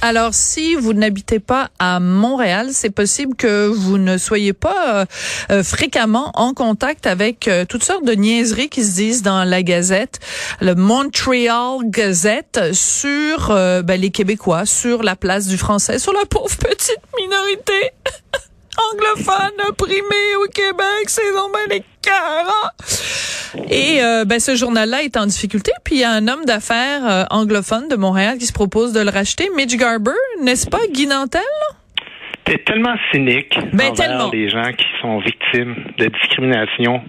Alors, si vous n'habitez pas à Montréal, c'est possible que vous ne soyez pas euh, euh, fréquemment en contact avec euh, toutes sortes de niaiseries qui se disent dans la Gazette, le Montreal Gazette, sur ben, les Québécois, sur la place du français, sur la pauvre petite minorité anglophone opprimée au Québec. C'est donc les et euh, ben, ce journal-là est en difficulté. Puis il y a un homme d'affaires euh, anglophone de Montréal qui se propose de le racheter, Mitch Garber, n'est-ce pas, Guy Nantel? T'es tellement cynique ben, envers tellement. les gens qui sont victimes de discrimination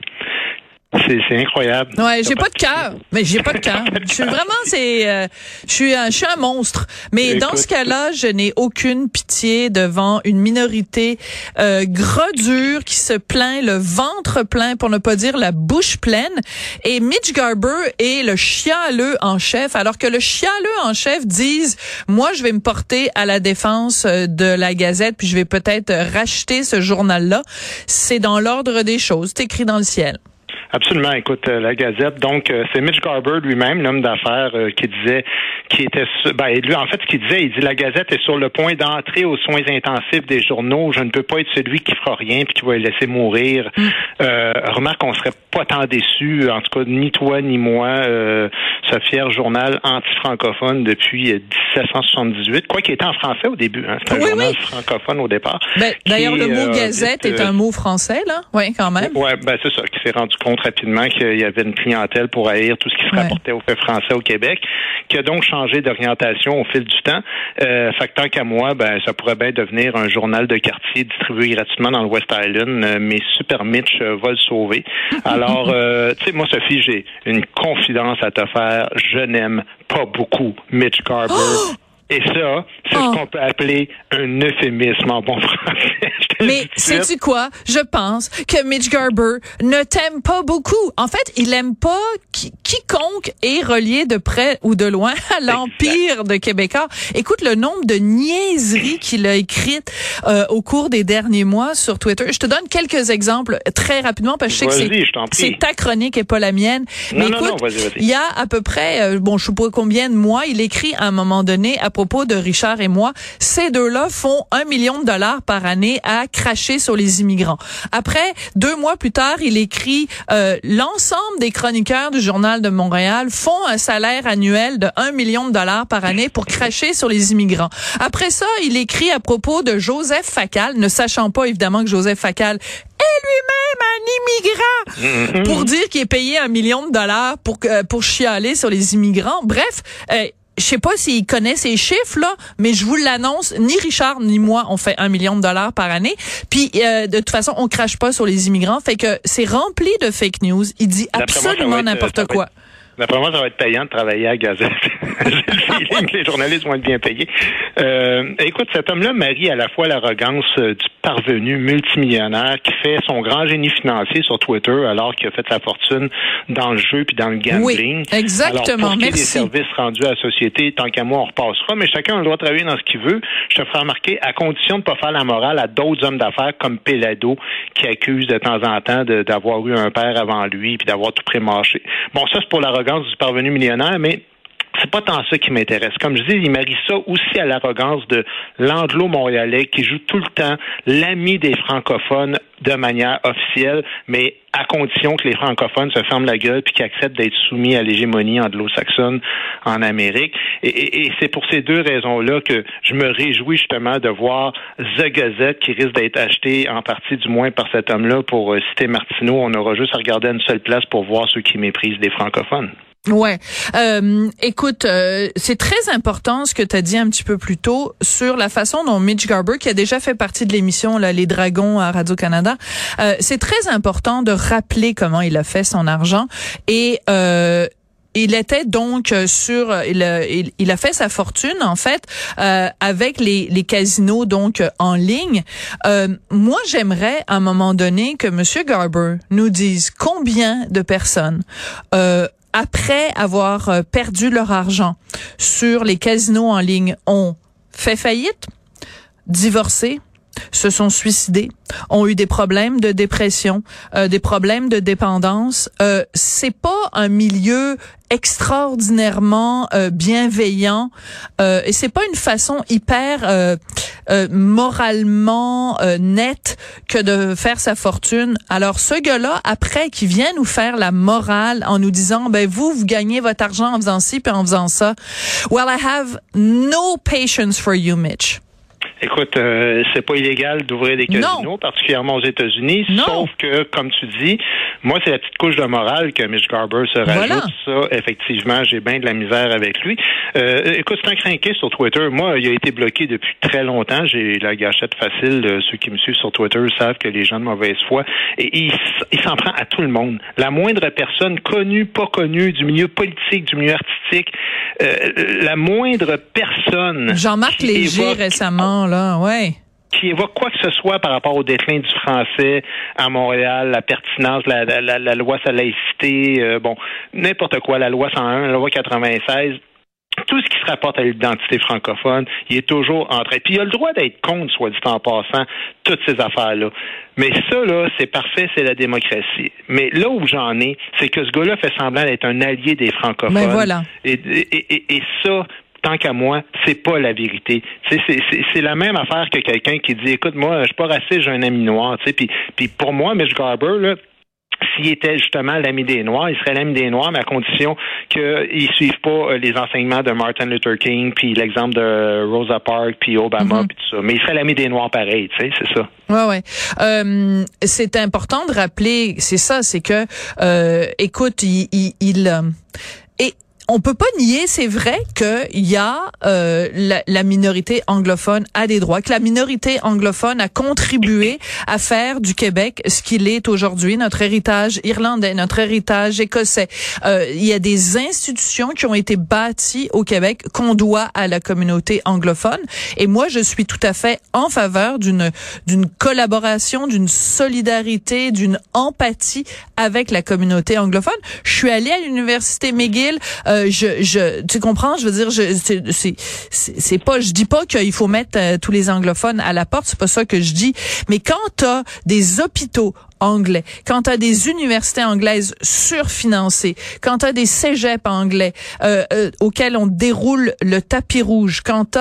c'est incroyable. Ouais, j'ai pas de cœur, mais j'ai pas de cœur. Je suis vraiment, c'est, euh, je suis, un, je suis un monstre. Mais dans ce cas-là, je n'ai aucune pitié devant une minorité euh, gredure qui se plaint, le ventre plein, pour ne pas dire la bouche pleine. Et Mitch Garber est le chialeux en chef, alors que le chialeux en chef dise, moi, je vais me porter à la défense euh, de la Gazette, puis je vais peut-être racheter ce journal-là. C'est dans l'ordre des choses. C'est écrit dans le ciel. Absolument. Écoute, euh, la Gazette. Donc, euh, c'est Mitch Garber lui-même, l'homme d'affaires, euh, qui disait, qui était, ben, lui, en fait, ce qu'il disait, il dit la Gazette est sur le point d'entrer aux soins intensifs des journaux. Je ne peux pas être celui qui fera rien puis qui va les laisser mourir. Mm. remarque, on serait pas tant déçus, en tout cas, ni toi ni moi, ce fier journal anti-francophone depuis 1778, quoi qu'il était en français au début. Hein. C'était un journal francophone au départ. Ben, D'ailleurs, le mot Gazette est un mot français, là. Oui, quand même. Ouais, ben c'est ça, qui s'est rendu compte rapidement qu'il y avait une clientèle pour haïr tout ce qui se rapportait au fait français au Québec, qui a donc changé d'orientation au fil du temps. Euh, fait que tant qu'à moi, ben, ça pourrait bien devenir un journal de quartier distribué gratuitement dans le West Island, euh, mais Super Mitch euh, va le sauver. Alors, euh, tu sais, moi, Sophie, j'ai une confidence à te faire. Je n'aime pas beaucoup Mitch Garber. Oh! Et ça, c'est ce oh. qu'on peut appeler un euphémisme en bon français. Mais sais-tu quoi? Je pense que Mitch Garber ne t'aime pas beaucoup. En fait, il aime pas quiconque est relié de près ou de loin à l'empire de Québécois. Écoute le nombre de niaiseries qu'il a écrites euh, au cours des derniers mois sur Twitter. Je te donne quelques exemples très rapidement parce que je sais que c'est ta chronique et pas la mienne. Mais écoute, il y a à peu près, euh, bon, je sais pas combien de mois, il écrit à un moment donné à propos de Richard et moi, ces deux-là font un million de dollars par année à cracher sur les immigrants. Après, deux mois plus tard, il écrit euh, l'ensemble des chroniqueurs du journal de Montréal font un salaire annuel de un million de dollars par année pour cracher sur les immigrants. Après ça, il écrit à propos de Joseph Facal, ne sachant pas évidemment que Joseph Facal est lui-même un immigrant pour dire qu'il est payé un million de dollars pour euh, pour chialer sur les immigrants. Bref, euh, je sais pas s'il connaît ces chiffres là, mais je vous l'annonce, ni Richard ni moi on fait un million de dollars par année. Puis euh, de toute façon, on crache pas sur les immigrants, fait que c'est rempli de fake news. Il dit absolument n'importe quoi. D'après moi, ça va être payant de travailler à Gazette. J'ai le feeling que les journalistes vont être bien payés. Euh, écoute, cet homme-là marie à la fois l'arrogance euh, du parvenu multimillionnaire qui fait son grand génie financier sur Twitter alors qu'il a fait sa fortune dans le jeu puis dans le gambling. Oui, exactement. Alors, pour Merci. des services rendus à la société, tant qu'à moi, on repassera. Mais chacun a le droit de travailler dans ce qu'il veut. Je te ferai remarquer, à condition de ne pas faire la morale à d'autres hommes d'affaires comme Pelado qui accuse de temps en temps d'avoir eu un père avant lui puis d'avoir tout prémarché. Bon, ça, c'est pour l'arrogance du parvenu millionnaire, mais c'est pas tant ça qui m'intéresse. Comme je dis, il marie ça aussi à l'arrogance de l'anglo-montréalais qui joue tout le temps l'ami des francophones de manière officielle, mais à condition que les francophones se ferment la gueule puis qu'ils acceptent d'être soumis à l'hégémonie anglo-saxonne en Amérique. Et, c'est pour ces deux raisons-là que je me réjouis justement de voir The Gazette qui risque d'être acheté en partie du moins par cet homme-là pour euh, citer Martineau. On aura juste à regarder une seule place pour voir ceux qui méprisent les francophones. Ouais. Euh, écoute, euh, c'est très important ce que tu as dit un petit peu plus tôt sur la façon dont Mitch Garber, qui a déjà fait partie de l'émission là, Les Dragons à Radio-Canada, euh, c'est très important de rappeler comment il a fait son argent et euh, il était donc sur il a, il, a fait sa fortune en fait euh, avec les, les casinos donc en ligne. Euh, moi j'aimerais à un moment donné que Monsieur Garber nous dise combien de personnes euh, après avoir euh, perdu leur argent sur les casinos en ligne, ont fait faillite, divorcé, se sont suicidés, ont eu des problèmes de dépression, euh, des problèmes de dépendance. Euh, c'est pas un milieu extraordinairement euh, bienveillant euh, et c'est pas une façon hyper euh, euh moralement nette que de faire sa fortune. Alors ce gars-là après qui vient nous faire la morale en nous disant ben vous vous gagnez votre argent en faisant ci puis en faisant ça. Well I have no patience for you Mitch. Écoute, euh, c'est pas illégal d'ouvrir des casinos, particulièrement aux États-Unis, sauf que, comme tu dis, moi, c'est la petite couche de morale que Mitch Garber se rajoute. Ça, effectivement, j'ai bien de la misère avec lui. Euh, écoute, c'est un crinqué sur Twitter. Moi, il a été bloqué depuis très longtemps. J'ai la gâchette facile. Ceux qui me suivent sur Twitter savent que les gens de mauvaise foi. Et il, il s'en prend à tout le monde. La moindre personne, connue, pas connue, du milieu politique, du milieu artistique, euh, la moindre personne... Jean-Marc Léger, récemment, qui évoque quoi que ce soit par rapport au déclin du français à Montréal, la pertinence, la, la, loi sur la laïcité, euh, bon, n'importe quoi, la loi 101, la loi 96, tout ce qui se rapporte à l'identité francophone, il est toujours en train. Puis il a le droit d'être contre, soit dit en passant, toutes ces affaires-là. Mais ça, là, c'est parfait, c'est la démocratie. Mais là où j'en ai, c'est que ce gars-là fait semblant d'être un allié des francophones. Mais ben voilà. Et, et, et ça, tant qu'à moi, c'est pas la vérité. C'est la même affaire que quelqu'un qui dit, écoute, moi, je suis pas raciste, j'ai un ami noir. Puis, puis pour moi, Mitch Garber, là, s'il était justement l'ami des Noirs, il serait l'ami des Noirs, mais à condition qu'ils ne suivent pas euh, les enseignements de Martin Luther King, puis l'exemple de Rosa Parks, puis Obama, mm-hmm. puis tout ça. Mais il serait l'ami des Noirs pareil, tu sais, c'est ça. Ouais, ouais. Euh, c'est important de rappeler, c'est ça, c'est que, euh, écoute, il, il, il euh, on peut pas nier, c'est vrai qu'il y a euh, la, la, minorité anglophone a des droits, que la minorité anglophone a contribué à faire du Québec ce qu'il est aujourd'hui, notre héritage irlandais, notre héritage écossais. Euh, il y a des institutions qui ont été bâties au Québec qu'on doit à la communauté anglophone. Et moi, je suis tout à fait en faveur d'une d'une collaboration, d'une solidarité, d'une empathie avec la communauté anglophone. Je suis allée à l'université McGill. Euh, euh, je, je, tu comprends, je veux dire, je, c'est, c'est pas, je dis pas qu'il faut mettre euh, tous les anglophones à la porte, c'est pas ça que je dis. Mais quand t'as des hôpitaux anglais, quand tu as des universités anglaises surfinancées, quand tu as des cégeps anglais euh, euh, auxquels on déroule le tapis rouge, quand tu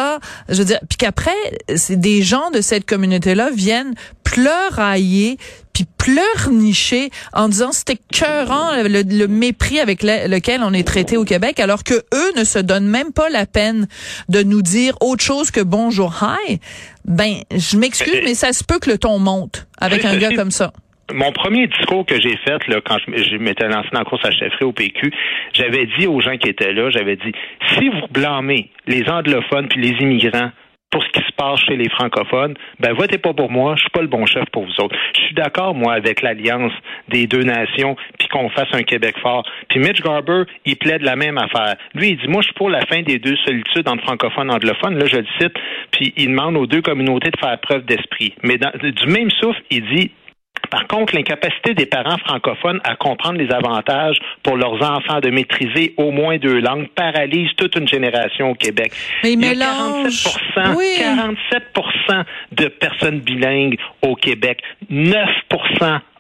je veux dire, puis qu'après, c'est des gens de cette communauté-là viennent pleurailler puis pleurnicher en disant c'était écœurant le, le, mépris avec lequel on est traité au Québec alors que eux ne se donnent même pas la peine de nous dire autre chose que bonjour hi. Ben je m'excuse mais ça se peut que le ton monte avec un gars comme ça mon premier discours que j'ai fait là, quand je, m'étais lancé dans la course à chefferie au PQ, j'avais dit aux gens qui étaient là, j'avais dit si vous blâmez les anglophones puis les immigrants pour ce qui se passe chez les francophones, ben votez pas pour moi, je suis pas le bon chef pour vous autres. Je suis d'accord moi avec l'alliance des deux nations puis qu'on fasse un Québec fort. Puis Mitch Garber, il plaide la même affaire. Lui, il dit moi je suis pour la fin des deux solitudes entre francophones et anglophones. Là, je le cite. Puis il demande aux deux communautés de faire preuve d'esprit. Mais du même souffle, il dit par contre, l'incapacité des parents francophones à comprendre les avantages pour leurs enfants de maîtriser au moins deux langues paralyse toute une génération au Québec. Mais il, y a 47%, oui. 47 de personnes bilingues au Québec, 9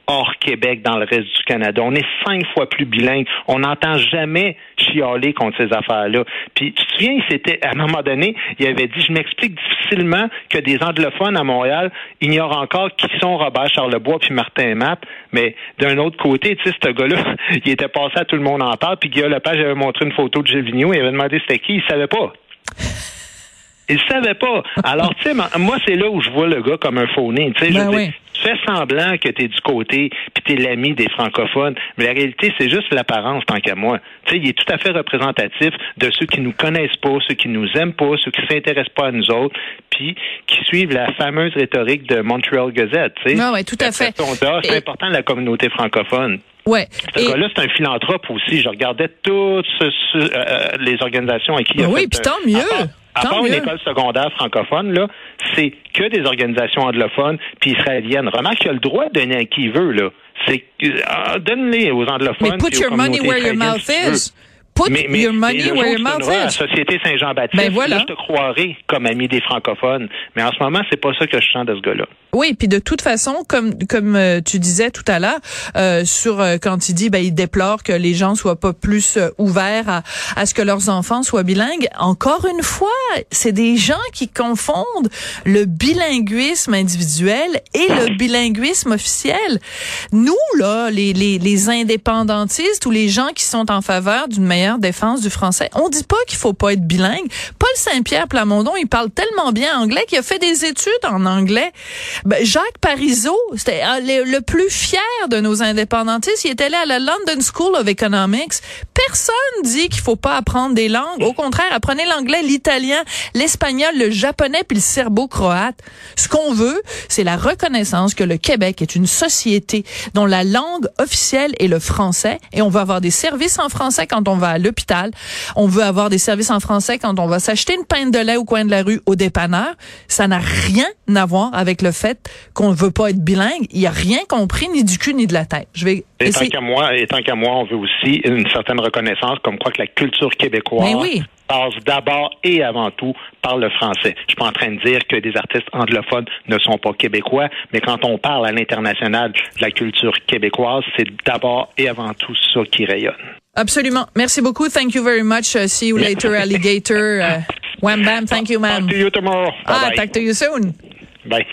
hors Québec dans le reste du Canada. On est cinq fois plus bilingue. On n'entend jamais chialer contre ces affaires-là. Puis tu te souviens, c'était à un moment donné, il avait dit, je m'explique difficilement que des anglophones à Montréal ignorent encore qui sont Robert Charlebois puis Martin Matt. Mais d'un autre côté, tu sais, ce gars-là, il était passé à tout le monde en parle. Puis Guillaume Lepage avait montré une photo de Gilles Vigneault. Il avait demandé c'était qui. Il savait pas. Il savait pas. Alors, tu sais, moi, c'est là où je vois le gars comme un faux Tu sais, ben oui. Tu fais semblant que tu es du côté, puis tu es l'ami des francophones, mais la réalité, c'est juste l'apparence, tant qu'à moi. Tu sais, il est tout à fait représentatif de ceux qui nous connaissent pas, ceux qui nous aiment pas, ceux qui s'intéressent pas à nous autres, puis qui suivent la fameuse rhétorique de Montreal Gazette. Tu sais, non, ouais, tout à fait. C'est important la communauté francophone. Ouais. Ce gars-là, c'est un philanthrope aussi. Je regardais toutes euh, les organisations avec qui il a Oui, puis tant mieux À Tant part mieux. une école secondaire francophone, là, c'est que des organisations anglophones puis israéliennes. Remarque qu'il a le droit de donner à qui il veut, là. C'est euh, donne-les aux anglophones. Mais put your money where your mouth si is. Put Mais, mais, your money where your mouth is. Société Saint-Jean-Baptiste, Ben voilà. là, je te croirais comme ami des francophones. Mais en ce moment, c'est pas ça que je sens de ce gars-là. Oui, puis de toute façon, comme comme euh, tu disais tout à l'heure, euh, sur euh, quand il dit, ben il déplore que les gens soient pas plus euh, ouverts à, à ce que leurs enfants soient bilingues. Encore une fois, c'est des gens qui confondent le bilinguisme individuel et le bilinguisme officiel. Nous là, les les, les indépendantistes ou les gens qui sont en faveur d'une meilleure défense du français, on dit pas qu'il faut pas être bilingue. Paul Saint-Pierre Plamondon, il parle tellement bien anglais qu'il a fait des études en anglais. Ben, Jacques Parizeau, c'était euh, le, plus fier de nos indépendantistes. Il est allé à la London School of Economics. Personne dit qu'il faut pas apprendre des langues. Au contraire, apprenez l'anglais, l'italien, l'espagnol, le japonais puis le serbo-croate. Ce qu'on veut, c'est la reconnaissance que le Québec est une société dont la langue officielle est le français et on veut avoir des services en français quand on va à l'hôpital. On veut avoir des services en français quand on va s'acheter une pinte de lait au coin de la rue au dépanneur. Ça n'a rien à voir avec le fait qu'on ne veut pas être bilingue. Il n'y a rien compris ni du cul ni de la tête. Je vais Et tant qu'à moi, et tant qu'à moi, on veut aussi une certaine reconnaissance, comme quoi que la culture québécoise oui. passe d'abord et avant tout par le français. Je suis pas en train de dire que des artistes anglophones ne sont pas québécois, mais quand on parle à l'international de la culture québécoise, c'est d'abord et avant tout ça qui rayonne. Absolument. Merci beaucoup. Thank you very much. Uh, see you later, alligator. Uh, wham bam. Thank you, ma'am. Talk to you tomorrow. Ah, Bye-bye. talk to you soon. Bye.